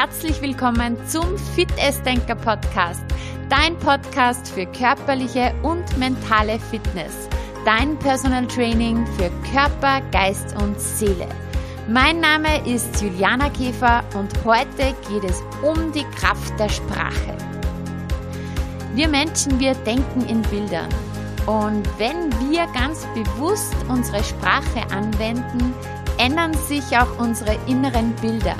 Herzlich willkommen zum Fit Denker Podcast, dein Podcast für körperliche und mentale Fitness, dein Personal Training für Körper, Geist und Seele. Mein Name ist Juliana Käfer und heute geht es um die Kraft der Sprache. Wir Menschen, wir denken in Bildern. Und wenn wir ganz bewusst unsere Sprache anwenden, ändern sich auch unsere inneren Bilder.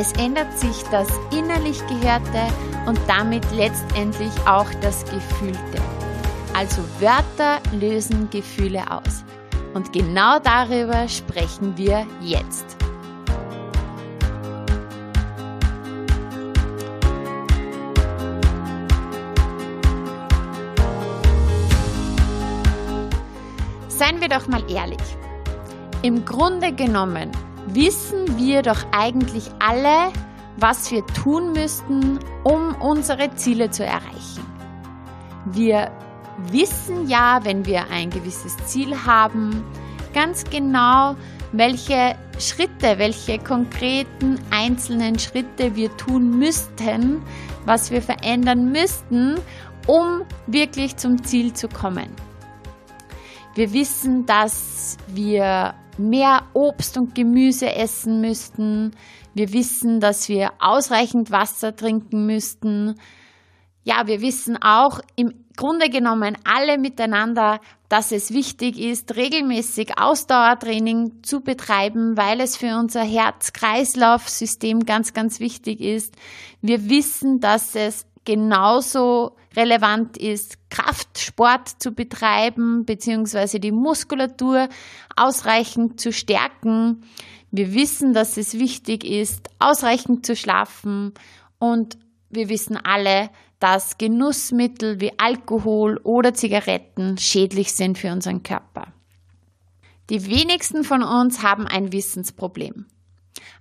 Es ändert sich das innerlich Gehörte und damit letztendlich auch das Gefühlte. Also Wörter lösen Gefühle aus. Und genau darüber sprechen wir jetzt. Seien wir doch mal ehrlich. Im Grunde genommen wissen wir doch eigentlich alle, was wir tun müssten, um unsere Ziele zu erreichen. Wir wissen ja, wenn wir ein gewisses Ziel haben, ganz genau, welche Schritte, welche konkreten einzelnen Schritte wir tun müssten, was wir verändern müssten, um wirklich zum Ziel zu kommen. Wir wissen, dass wir mehr Obst und Gemüse essen müssten. Wir wissen, dass wir ausreichend Wasser trinken müssten. Ja, wir wissen auch im Grunde genommen alle miteinander, dass es wichtig ist, regelmäßig Ausdauertraining zu betreiben, weil es für unser Herz-Kreislauf-System ganz, ganz wichtig ist. Wir wissen, dass es genauso relevant ist, Kraftsport zu betreiben bzw. die Muskulatur ausreichend zu stärken. Wir wissen, dass es wichtig ist, ausreichend zu schlafen und wir wissen alle, dass Genussmittel wie Alkohol oder Zigaretten schädlich sind für unseren Körper. Die wenigsten von uns haben ein Wissensproblem,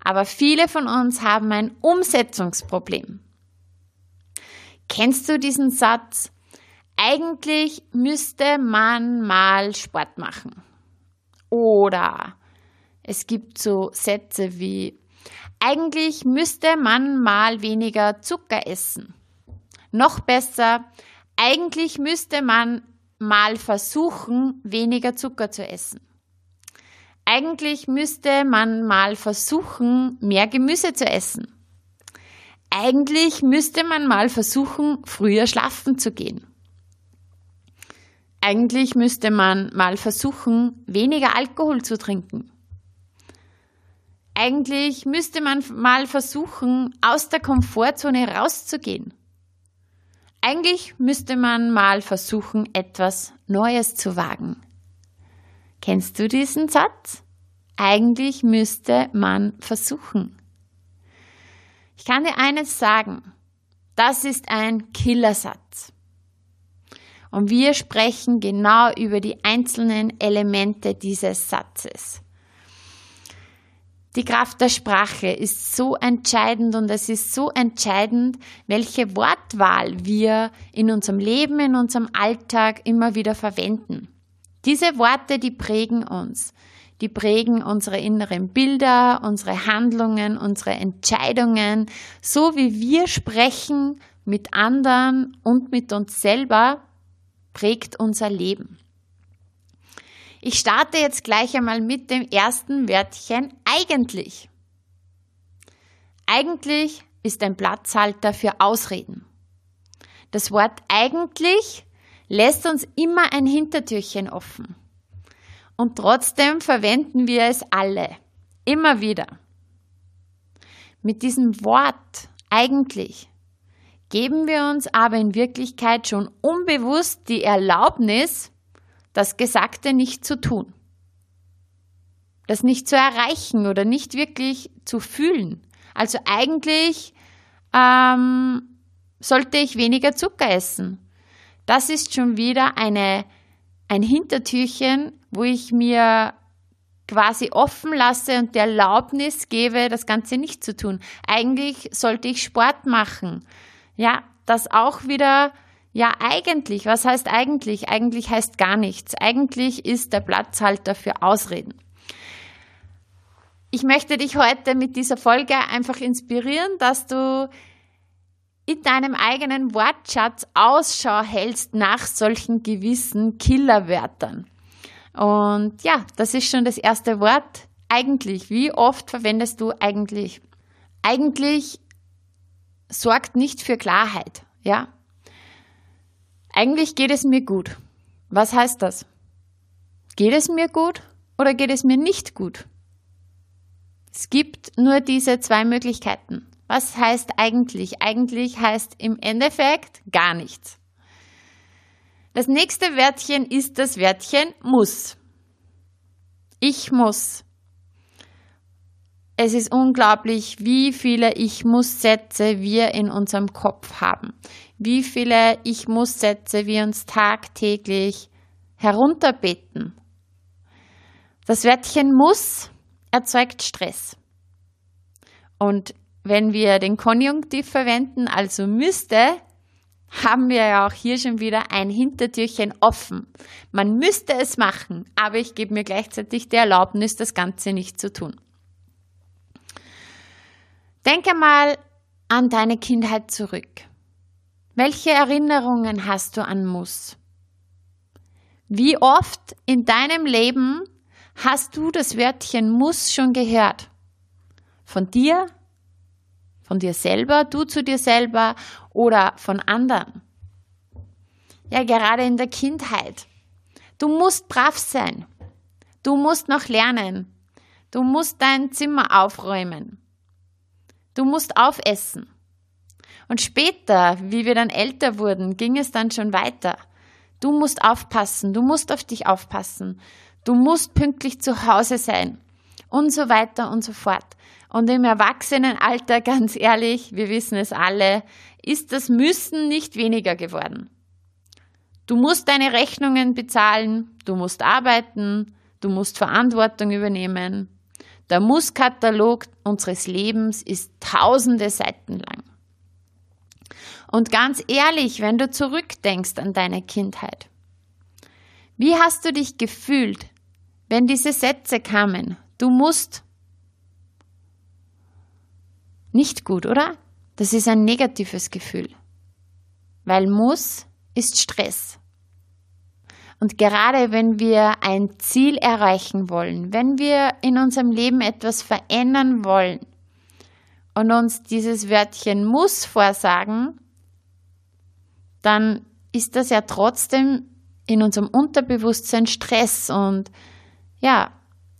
aber viele von uns haben ein Umsetzungsproblem. Kennst du diesen Satz? Eigentlich müsste man mal Sport machen. Oder es gibt so Sätze wie, eigentlich müsste man mal weniger Zucker essen. Noch besser, eigentlich müsste man mal versuchen, weniger Zucker zu essen. Eigentlich müsste man mal versuchen, mehr Gemüse zu essen. Eigentlich müsste man mal versuchen, früher schlafen zu gehen. Eigentlich müsste man mal versuchen, weniger Alkohol zu trinken. Eigentlich müsste man mal versuchen, aus der Komfortzone rauszugehen. Eigentlich müsste man mal versuchen, etwas Neues zu wagen. Kennst du diesen Satz? Eigentlich müsste man versuchen. Ich kann dir eines sagen. Das ist ein Killersatz. Und wir sprechen genau über die einzelnen Elemente dieses Satzes. Die Kraft der Sprache ist so entscheidend und es ist so entscheidend, welche Wortwahl wir in unserem Leben, in unserem Alltag immer wieder verwenden. Diese Worte, die prägen uns die prägen unsere inneren Bilder, unsere Handlungen, unsere Entscheidungen, so wie wir sprechen mit anderen und mit uns selber, prägt unser Leben. Ich starte jetzt gleich einmal mit dem ersten Wörtchen eigentlich. Eigentlich ist ein Platzhalter für Ausreden. Das Wort eigentlich lässt uns immer ein Hintertürchen offen. Und trotzdem verwenden wir es alle. Immer wieder. Mit diesem Wort eigentlich geben wir uns aber in Wirklichkeit schon unbewusst die Erlaubnis, das Gesagte nicht zu tun. Das nicht zu erreichen oder nicht wirklich zu fühlen. Also eigentlich ähm, sollte ich weniger Zucker essen. Das ist schon wieder eine ein Hintertürchen, wo ich mir quasi offen lasse und die Erlaubnis gebe, das Ganze nicht zu tun. Eigentlich sollte ich Sport machen. Ja, das auch wieder, ja, eigentlich. Was heißt eigentlich? Eigentlich heißt gar nichts. Eigentlich ist der Platzhalter für Ausreden. ich möchte dich heute mit dieser Folge einfach inspirieren, dass du in deinem eigenen Wortschatz Ausschau hältst nach solchen gewissen Killerwörtern. Und ja, das ist schon das erste Wort. Eigentlich. Wie oft verwendest du eigentlich? Eigentlich sorgt nicht für Klarheit, ja? Eigentlich geht es mir gut. Was heißt das? Geht es mir gut oder geht es mir nicht gut? Es gibt nur diese zwei Möglichkeiten. Was heißt eigentlich? Eigentlich heißt im Endeffekt gar nichts. Das nächste Wörtchen ist das Wörtchen muss. Ich muss. Es ist unglaublich, wie viele Ich muss Sätze wir in unserem Kopf haben. Wie viele Ich muss Sätze wir uns tagtäglich herunterbeten. Das Wörtchen muss erzeugt Stress. Und wenn wir den Konjunktiv verwenden, also müsste, haben wir ja auch hier schon wieder ein Hintertürchen offen. Man müsste es machen, aber ich gebe mir gleichzeitig die Erlaubnis, das Ganze nicht zu tun. Denke mal an deine Kindheit zurück. Welche Erinnerungen hast du an Muss? Wie oft in deinem Leben hast du das Wörtchen Muss schon gehört? Von dir, von dir selber, du zu dir selber oder von anderen. Ja, gerade in der Kindheit. Du musst brav sein. Du musst noch lernen. Du musst dein Zimmer aufräumen. Du musst aufessen. Und später, wie wir dann älter wurden, ging es dann schon weiter. Du musst aufpassen, du musst auf dich aufpassen, du musst pünktlich zu Hause sein und so weiter und so fort. Und im Erwachsenenalter, ganz ehrlich, wir wissen es alle, ist das Müssen nicht weniger geworden. Du musst deine Rechnungen bezahlen, du musst arbeiten, du musst Verantwortung übernehmen. Der Musskatalog unseres Lebens ist tausende Seiten lang. Und ganz ehrlich, wenn du zurückdenkst an deine Kindheit, wie hast du dich gefühlt, wenn diese Sätze kamen? Du musst, nicht gut, oder? Das ist ein negatives Gefühl. Weil muss ist Stress. Und gerade wenn wir ein Ziel erreichen wollen, wenn wir in unserem Leben etwas verändern wollen und uns dieses Wörtchen muss vorsagen, dann ist das ja trotzdem in unserem Unterbewusstsein Stress und ja,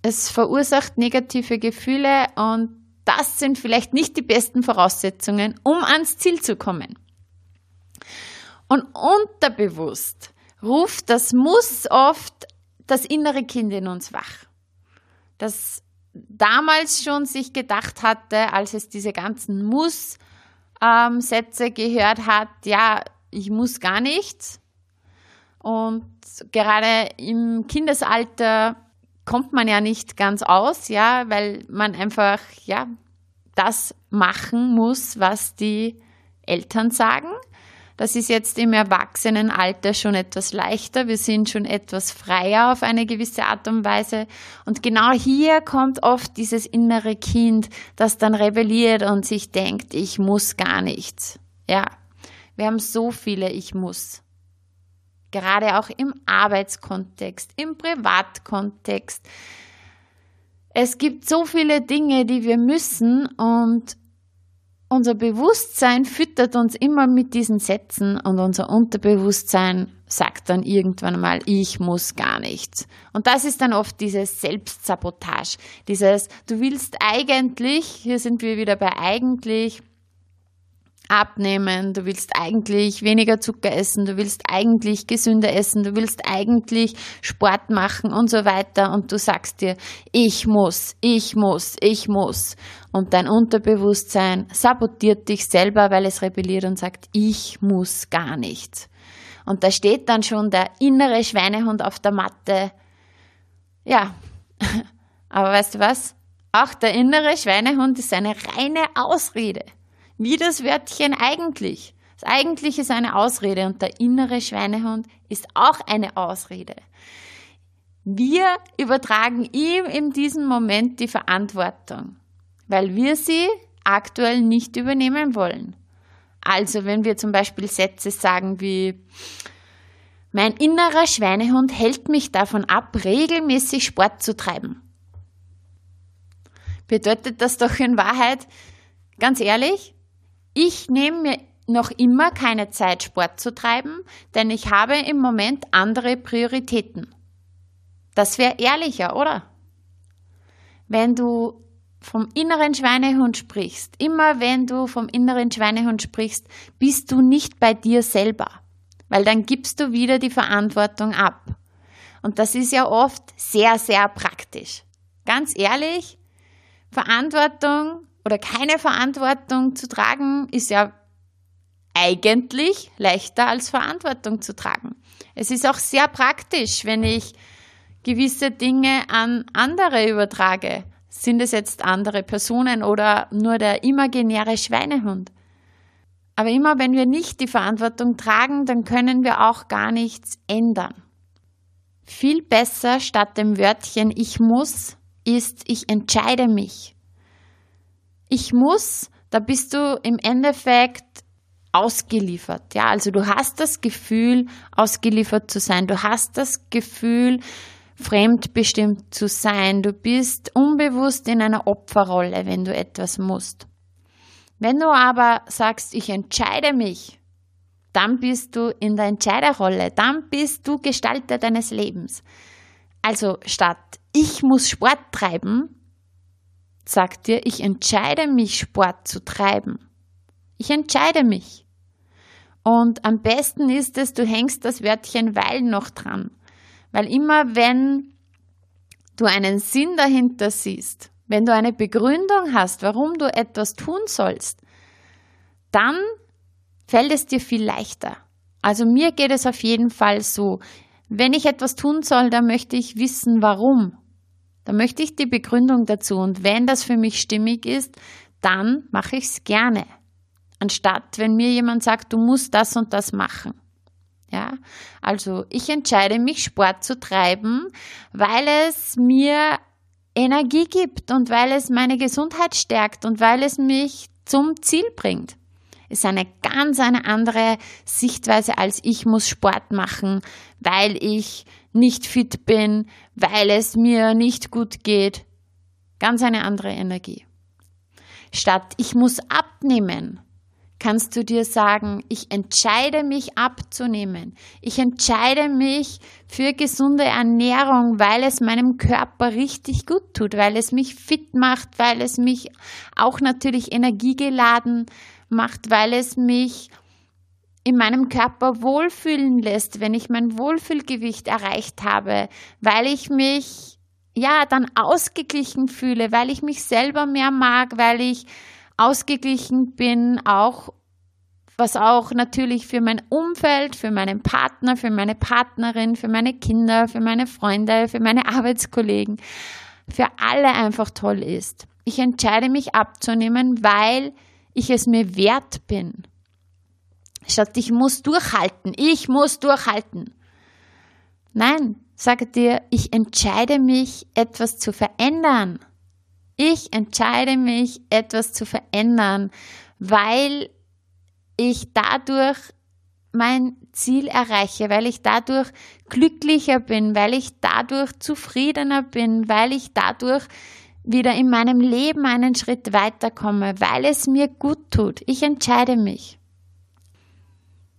es verursacht negative Gefühle und das sind vielleicht nicht die besten Voraussetzungen, um ans Ziel zu kommen. Und unterbewusst ruft das Muss oft das innere Kind in uns wach. Das damals schon sich gedacht hatte, als es diese ganzen Muss-Sätze gehört hat, ja, ich muss gar nichts. Und gerade im Kindesalter kommt man ja nicht ganz aus, ja, weil man einfach, ja, das machen muss, was die Eltern sagen. Das ist jetzt im Erwachsenenalter schon etwas leichter. Wir sind schon etwas freier auf eine gewisse Art und Weise. Und genau hier kommt oft dieses innere Kind, das dann rebelliert und sich denkt, ich muss gar nichts. Ja, wir haben so viele Ich muss gerade auch im Arbeitskontext, im Privatkontext. Es gibt so viele Dinge, die wir müssen und unser Bewusstsein füttert uns immer mit diesen Sätzen und unser Unterbewusstsein sagt dann irgendwann mal, ich muss gar nichts. Und das ist dann oft dieses Selbstsabotage, dieses, du willst eigentlich, hier sind wir wieder bei eigentlich, abnehmen, du willst eigentlich weniger Zucker essen, du willst eigentlich gesünder essen, du willst eigentlich Sport machen und so weiter und du sagst dir, ich muss, ich muss, ich muss. Und dein Unterbewusstsein sabotiert dich selber, weil es rebelliert und sagt, ich muss gar nichts. Und da steht dann schon der innere Schweinehund auf der Matte. Ja, aber weißt du was? Auch der innere Schweinehund ist eine reine Ausrede wie das Wörtchen eigentlich. Das eigentlich ist eine Ausrede und der innere Schweinehund ist auch eine Ausrede. Wir übertragen ihm in diesem Moment die Verantwortung, weil wir sie aktuell nicht übernehmen wollen. Also wenn wir zum Beispiel Sätze sagen wie, mein innerer Schweinehund hält mich davon ab, regelmäßig Sport zu treiben. Bedeutet das doch in Wahrheit, ganz ehrlich, ich nehme mir noch immer keine Zeit, Sport zu treiben, denn ich habe im Moment andere Prioritäten. Das wäre ehrlicher, oder? Wenn du vom inneren Schweinehund sprichst, immer wenn du vom inneren Schweinehund sprichst, bist du nicht bei dir selber, weil dann gibst du wieder die Verantwortung ab. Und das ist ja oft sehr, sehr praktisch. Ganz ehrlich, Verantwortung oder keine Verantwortung zu tragen ist ja eigentlich leichter als Verantwortung zu tragen. Es ist auch sehr praktisch, wenn ich gewisse Dinge an andere übertrage. Sind es jetzt andere Personen oder nur der imaginäre Schweinehund? Aber immer wenn wir nicht die Verantwortung tragen, dann können wir auch gar nichts ändern. Viel besser statt dem Wörtchen ich muss ist ich entscheide mich. Ich muss, da bist du im Endeffekt ausgeliefert. Ja, also du hast das Gefühl, ausgeliefert zu sein. Du hast das Gefühl, fremdbestimmt zu sein. Du bist unbewusst in einer Opferrolle, wenn du etwas musst. Wenn du aber sagst, ich entscheide mich, dann bist du in der Entscheiderrolle, dann bist du Gestalter deines Lebens. Also statt ich muss Sport treiben, sagt dir, ich entscheide mich, Sport zu treiben. Ich entscheide mich. Und am besten ist es, du hängst das Wörtchen weil noch dran. Weil immer wenn du einen Sinn dahinter siehst, wenn du eine Begründung hast, warum du etwas tun sollst, dann fällt es dir viel leichter. Also mir geht es auf jeden Fall so. Wenn ich etwas tun soll, dann möchte ich wissen, warum. Dann möchte ich die Begründung dazu. Und wenn das für mich stimmig ist, dann mache ich es gerne. Anstatt, wenn mir jemand sagt, du musst das und das machen. Ja, also ich entscheide mich, Sport zu treiben, weil es mir Energie gibt und weil es meine Gesundheit stärkt und weil es mich zum Ziel bringt. Ist eine ganz eine andere Sichtweise als ich muss Sport machen, weil ich nicht fit bin, weil es mir nicht gut geht. Ganz eine andere Energie. Statt ich muss abnehmen, kannst du dir sagen, ich entscheide mich abzunehmen. Ich entscheide mich für gesunde Ernährung, weil es meinem Körper richtig gut tut, weil es mich fit macht, weil es mich auch natürlich energiegeladen macht, weil es mich in meinem Körper wohlfühlen lässt, wenn ich mein Wohlfühlgewicht erreicht habe, weil ich mich ja dann ausgeglichen fühle, weil ich mich selber mehr mag, weil ich ausgeglichen bin, auch was auch natürlich für mein Umfeld, für meinen Partner, für meine Partnerin, für meine Kinder, für meine Freunde, für meine Arbeitskollegen, für alle einfach toll ist. Ich entscheide mich abzunehmen, weil ich es mir wert bin. Statt ich muss durchhalten, ich muss durchhalten. Nein, sage dir, ich entscheide mich, etwas zu verändern. Ich entscheide mich, etwas zu verändern, weil ich dadurch mein Ziel erreiche, weil ich dadurch glücklicher bin, weil ich dadurch zufriedener bin, weil ich dadurch wieder in meinem Leben einen Schritt weiterkomme, weil es mir gut tut. Ich entscheide mich.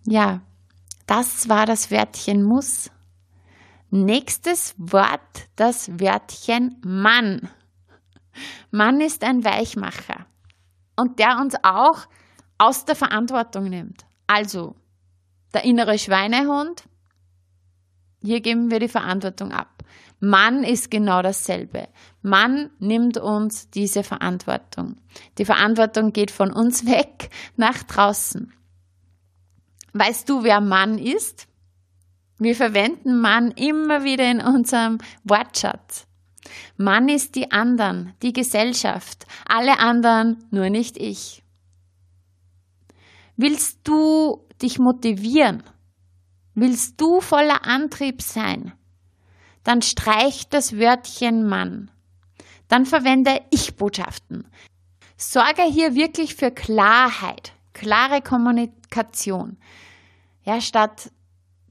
Ja, das war das Wörtchen muss. Nächstes Wort, das Wörtchen Mann. Mann ist ein Weichmacher und der uns auch aus der Verantwortung nimmt. Also, der innere Schweinehund, hier geben wir die Verantwortung ab. Mann ist genau dasselbe. Mann nimmt uns diese Verantwortung. Die Verantwortung geht von uns weg nach draußen. Weißt du, wer Mann ist? Wir verwenden Mann immer wieder in unserem Wortschatz. Mann ist die anderen, die Gesellschaft, alle anderen, nur nicht ich. Willst du dich motivieren? Willst du voller Antrieb sein? dann streich das Wörtchen Mann. Dann verwende Ich-Botschaften. Sorge hier wirklich für Klarheit, klare Kommunikation. Ja, statt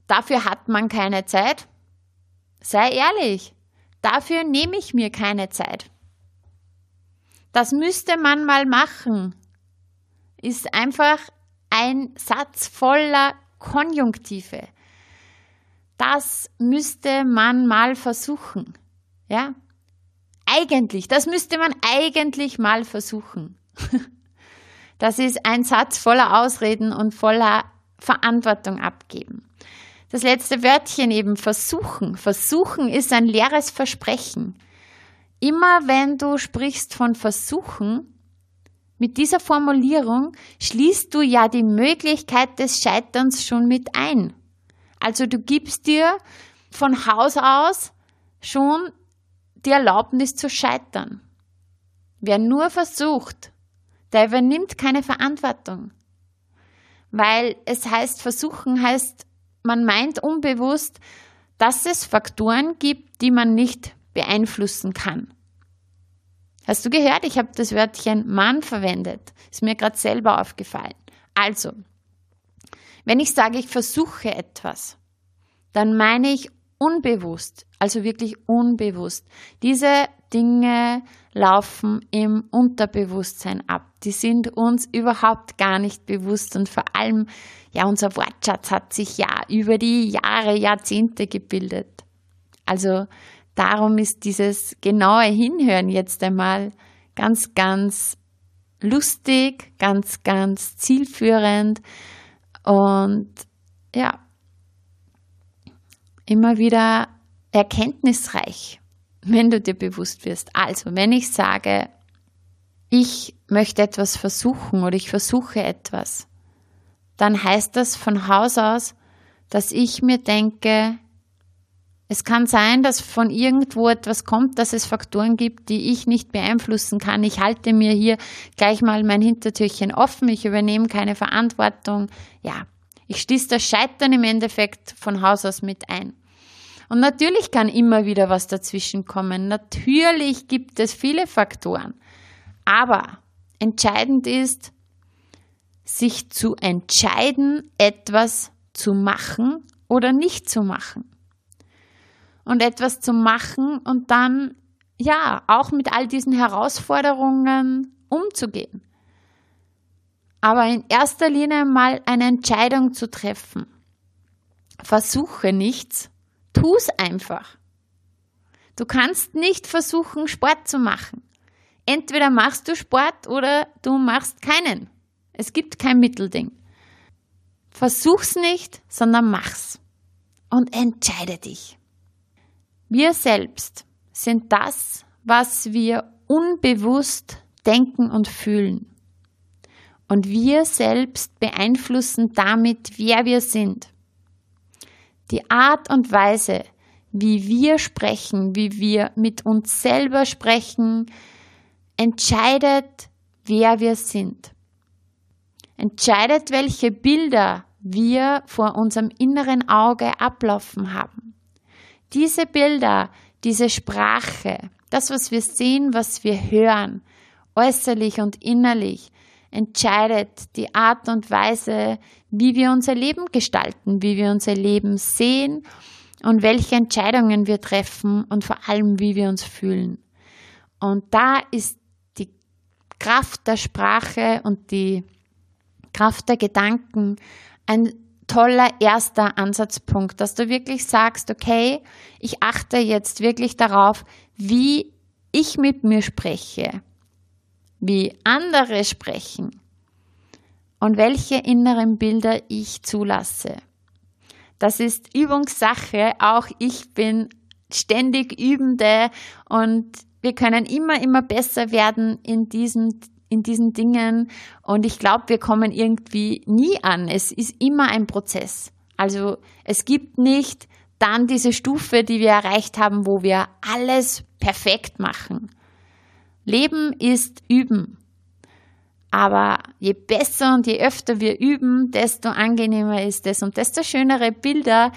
dafür hat man keine Zeit. Sei ehrlich, dafür nehme ich mir keine Zeit. Das müsste man mal machen. Ist einfach ein Satz voller Konjunktive. Das müsste man mal versuchen. Ja? Eigentlich, das müsste man eigentlich mal versuchen. Das ist ein Satz voller Ausreden und voller Verantwortung abgeben. Das letzte Wörtchen eben versuchen. Versuchen ist ein leeres Versprechen. Immer wenn du sprichst von versuchen, mit dieser Formulierung schließt du ja die Möglichkeit des Scheiterns schon mit ein. Also du gibst dir von Haus aus schon die Erlaubnis zu scheitern. Wer nur versucht, der übernimmt keine Verantwortung. Weil es heißt, versuchen heißt, man meint unbewusst, dass es Faktoren gibt, die man nicht beeinflussen kann. Hast du gehört? Ich habe das Wörtchen Mann verwendet. Ist mir gerade selber aufgefallen. Also, wenn ich sage, ich versuche etwas, dann meine ich unbewusst, also wirklich unbewusst. Diese Dinge laufen im Unterbewusstsein ab. Die sind uns überhaupt gar nicht bewusst und vor allem, ja, unser Wortschatz hat sich ja über die Jahre, Jahrzehnte gebildet. Also darum ist dieses genaue Hinhören jetzt einmal ganz, ganz lustig, ganz, ganz zielführend und ja, immer wieder erkenntnisreich, wenn du dir bewusst wirst. Also, wenn ich sage, ich möchte etwas versuchen oder ich versuche etwas, dann heißt das von Haus aus, dass ich mir denke, es kann sein, dass von irgendwo etwas kommt, dass es Faktoren gibt, die ich nicht beeinflussen kann. Ich halte mir hier gleich mal mein Hintertürchen offen, ich übernehme keine Verantwortung. Ja, ich schließe das Scheitern im Endeffekt von Haus aus mit ein. Und natürlich kann immer wieder was dazwischen kommen. Natürlich gibt es viele Faktoren. Aber entscheidend ist, sich zu entscheiden, etwas zu machen oder nicht zu machen und etwas zu machen und dann ja auch mit all diesen Herausforderungen umzugehen. Aber in erster Linie mal eine Entscheidung zu treffen. Versuche nichts, tu es einfach. Du kannst nicht versuchen, Sport zu machen. Entweder machst du Sport oder du machst keinen. Es gibt kein Mittelding. Versuch's nicht, sondern mach's. Und entscheide dich. Wir selbst sind das, was wir unbewusst denken und fühlen. Und wir selbst beeinflussen damit, wer wir sind. Die Art und Weise, wie wir sprechen, wie wir mit uns selber sprechen, entscheidet, wer wir sind. Entscheidet, welche Bilder wir vor unserem inneren Auge ablaufen haben. Diese Bilder, diese Sprache, das, was wir sehen, was wir hören, äußerlich und innerlich, entscheidet die Art und Weise, wie wir unser Leben gestalten, wie wir unser Leben sehen und welche Entscheidungen wir treffen und vor allem, wie wir uns fühlen. Und da ist die Kraft der Sprache und die Kraft der Gedanken ein toller erster Ansatzpunkt, dass du wirklich sagst, okay, ich achte jetzt wirklich darauf, wie ich mit mir spreche, wie andere sprechen und welche inneren Bilder ich zulasse. Das ist Übungssache. Auch ich bin ständig Übende und wir können immer, immer besser werden in diesem in diesen Dingen und ich glaube, wir kommen irgendwie nie an. Es ist immer ein Prozess. Also es gibt nicht dann diese Stufe, die wir erreicht haben, wo wir alles perfekt machen. Leben ist Üben. Aber je besser und je öfter wir üben, desto angenehmer ist es und desto schönere Bilder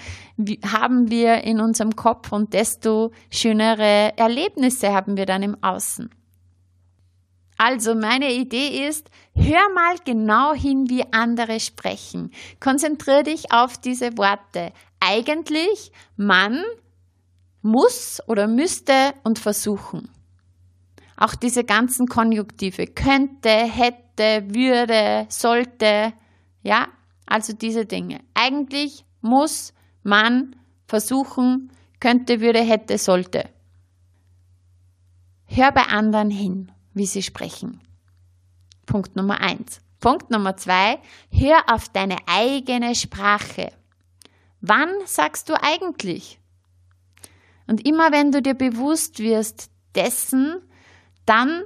haben wir in unserem Kopf und desto schönere Erlebnisse haben wir dann im Außen. Also meine Idee ist, hör mal genau hin, wie andere sprechen. Konzentriere dich auf diese Worte. Eigentlich, man muss oder müsste und versuchen. Auch diese ganzen Konjunktive könnte, hätte, würde, sollte, ja, also diese Dinge. Eigentlich muss man versuchen, könnte, würde, hätte, sollte. Hör bei anderen hin, wie sie sprechen. Punkt Nummer eins. Punkt Nummer zwei, hör auf deine eigene Sprache. Wann sagst du eigentlich? Und immer wenn du dir bewusst wirst dessen, dann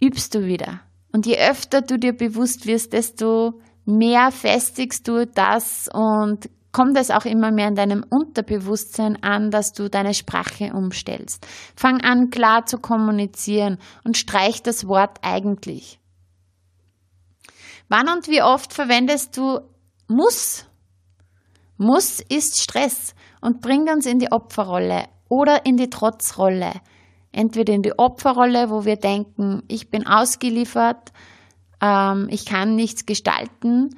übst du wieder. Und je öfter du dir bewusst wirst, desto mehr festigst du das und kommt es auch immer mehr in deinem Unterbewusstsein an, dass du deine Sprache umstellst. Fang an, klar zu kommunizieren und streich das Wort eigentlich. Wann und wie oft verwendest du muss? Muss ist Stress und bringt uns in die Opferrolle oder in die Trotzrolle entweder in die Opferrolle, wo wir denken, ich bin ausgeliefert, ähm, ich kann nichts gestalten,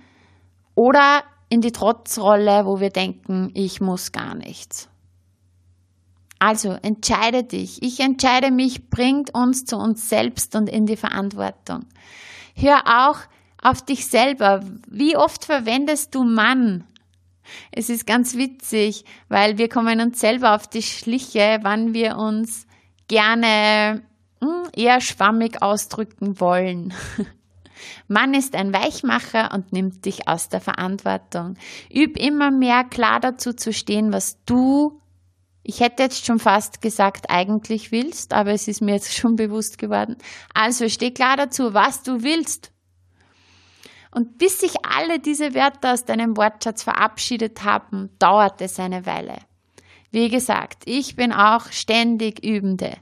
oder in die Trotzrolle, wo wir denken, ich muss gar nichts. Also entscheide dich. Ich entscheide mich, bringt uns zu uns selbst und in die Verantwortung. Hör auch auf dich selber. Wie oft verwendest du Mann? Es ist ganz witzig, weil wir kommen uns selber auf die Schliche, wann wir uns gerne hm, eher schwammig ausdrücken wollen. Mann ist ein Weichmacher und nimmt dich aus der Verantwortung. Üb immer mehr klar dazu zu stehen, was du, ich hätte jetzt schon fast gesagt, eigentlich willst, aber es ist mir jetzt schon bewusst geworden. Also steh klar dazu, was du willst. Und bis sich alle diese Wörter aus deinem Wortschatz verabschiedet haben, dauert es eine Weile. Wie gesagt, ich bin auch ständig Übende.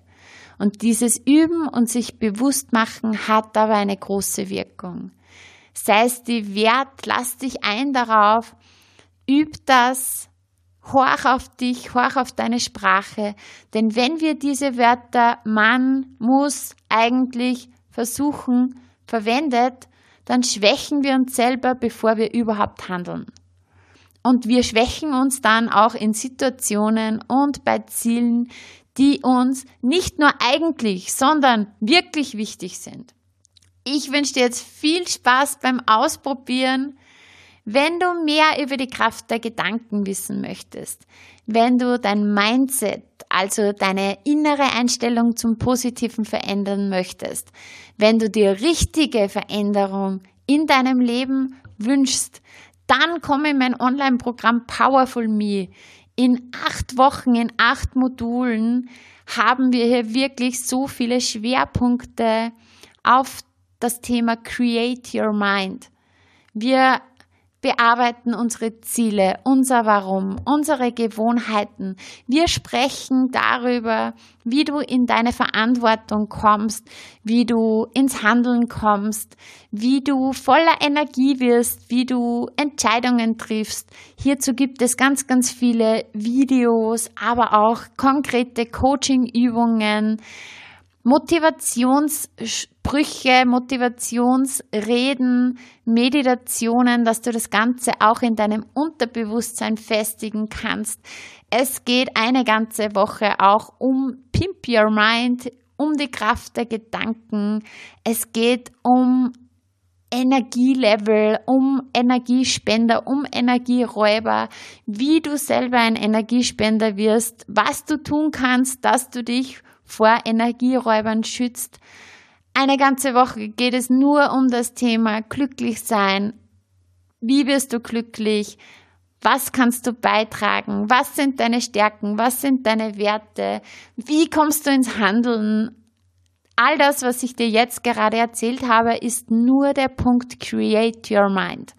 Und dieses Üben und sich bewusst machen hat aber eine große Wirkung. Sei es die Wert, lass dich ein darauf, üb das, horch auf dich, horch auf deine Sprache. Denn wenn wir diese Wörter man, muss, eigentlich, versuchen, verwendet, dann schwächen wir uns selber, bevor wir überhaupt handeln. Und wir schwächen uns dann auch in Situationen und bei Zielen, die uns nicht nur eigentlich, sondern wirklich wichtig sind. Ich wünsche dir jetzt viel Spaß beim Ausprobieren. Wenn du mehr über die Kraft der Gedanken wissen möchtest, wenn du dein Mindset, also deine innere Einstellung zum Positiven verändern möchtest, wenn du dir richtige Veränderung in deinem Leben wünschst, dann komme in mein Online-Programm Powerful Me. In acht Wochen, in acht Modulen haben wir hier wirklich so viele Schwerpunkte auf das Thema Create Your Mind. Wir bearbeiten unsere Ziele, unser Warum, unsere Gewohnheiten. Wir sprechen darüber, wie du in deine Verantwortung kommst, wie du ins Handeln kommst, wie du voller Energie wirst, wie du Entscheidungen triffst. Hierzu gibt es ganz, ganz viele Videos, aber auch konkrete Coaching-Übungen. Motivationssprüche, Motivationsreden, Meditationen, dass du das Ganze auch in deinem Unterbewusstsein festigen kannst. Es geht eine ganze Woche auch um Pimp Your Mind, um die Kraft der Gedanken. Es geht um Energielevel, um Energiespender, um Energieräuber, wie du selber ein Energiespender wirst, was du tun kannst, dass du dich vor Energieräubern schützt. Eine ganze Woche geht es nur um das Thema glücklich sein. Wie wirst du glücklich? Was kannst du beitragen? Was sind deine Stärken? Was sind deine Werte? Wie kommst du ins Handeln? All das, was ich dir jetzt gerade erzählt habe, ist nur der Punkt Create Your Mind.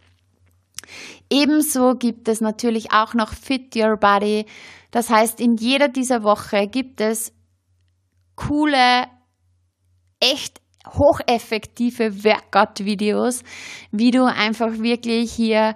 Ebenso gibt es natürlich auch noch Fit Your Body. Das heißt, in jeder dieser Woche gibt es coole, echt hocheffektive Workout-Videos, wie du einfach wirklich hier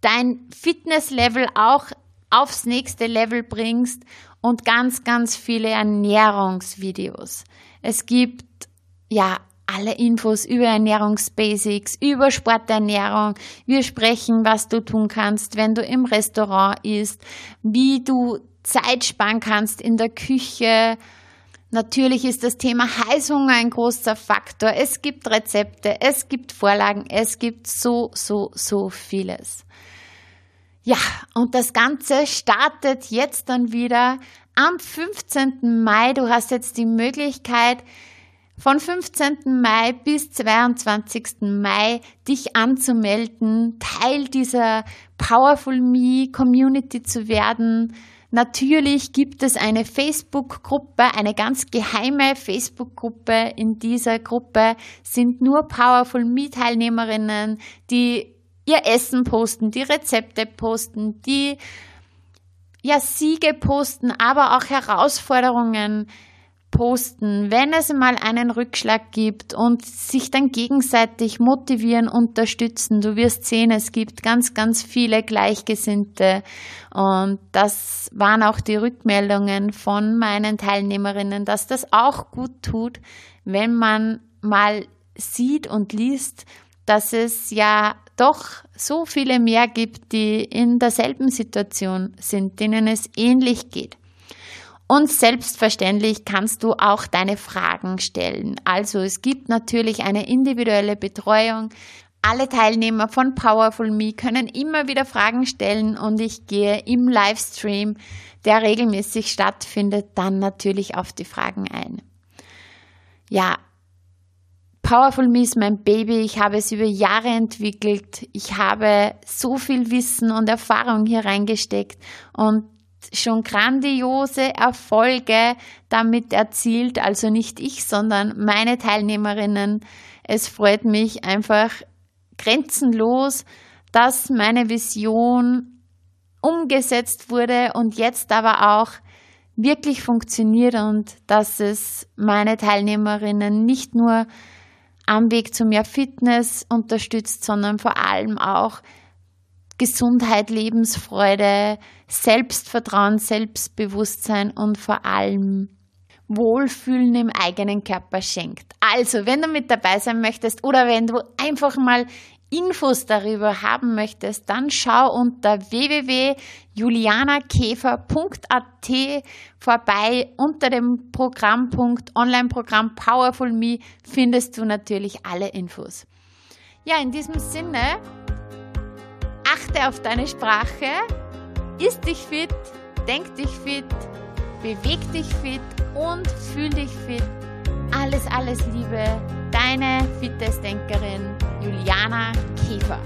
dein Fitness-Level auch aufs nächste Level bringst und ganz, ganz viele Ernährungsvideos. Es gibt ja alle Infos über Ernährungsbasics, über Sporternährung. Wir sprechen, was du tun kannst, wenn du im Restaurant isst, wie du Zeit sparen kannst in der Küche. Natürlich ist das Thema Heißhunger ein großer Faktor. Es gibt Rezepte, es gibt Vorlagen, es gibt so, so, so vieles. Ja, und das Ganze startet jetzt dann wieder am 15. Mai. Du hast jetzt die Möglichkeit, von 15. Mai bis 22. Mai dich anzumelden, Teil dieser Powerful Me Community zu werden. Natürlich gibt es eine Facebook-Gruppe, eine ganz geheime Facebook-Gruppe. In dieser Gruppe sind nur Powerful Me-Teilnehmerinnen, die ihr Essen posten, die Rezepte posten, die ja Siege posten, aber auch Herausforderungen posten, wenn es mal einen Rückschlag gibt und sich dann gegenseitig motivieren, unterstützen. Du wirst sehen, es gibt ganz, ganz viele Gleichgesinnte und das waren auch die Rückmeldungen von meinen Teilnehmerinnen, dass das auch gut tut, wenn man mal sieht und liest, dass es ja doch so viele mehr gibt, die in derselben Situation sind, denen es ähnlich geht. Und selbstverständlich kannst du auch deine Fragen stellen. Also es gibt natürlich eine individuelle Betreuung. Alle Teilnehmer von Powerful Me können immer wieder Fragen stellen und ich gehe im Livestream, der regelmäßig stattfindet, dann natürlich auf die Fragen ein. Ja, Powerful Me ist mein Baby. Ich habe es über Jahre entwickelt. Ich habe so viel Wissen und Erfahrung hier reingesteckt und schon grandiose Erfolge damit erzielt. Also nicht ich, sondern meine Teilnehmerinnen. Es freut mich einfach grenzenlos, dass meine Vision umgesetzt wurde und jetzt aber auch wirklich funktioniert und dass es meine Teilnehmerinnen nicht nur am Weg zu mehr Fitness unterstützt, sondern vor allem auch Gesundheit, Lebensfreude, Selbstvertrauen, Selbstbewusstsein und vor allem Wohlfühlen im eigenen Körper schenkt. Also, wenn du mit dabei sein möchtest oder wenn du einfach mal Infos darüber haben möchtest, dann schau unter www.julianakäfer.at vorbei. Unter dem Programmpunkt Online-Programm Powerful Me findest du natürlich alle Infos. Ja, in diesem Sinne, achte auf deine Sprache, isst dich fit, denk dich fit, beweg dich fit und fühl dich fit. Alles, alles Liebe, deine Fitnessdenkerin Juliana Käfer.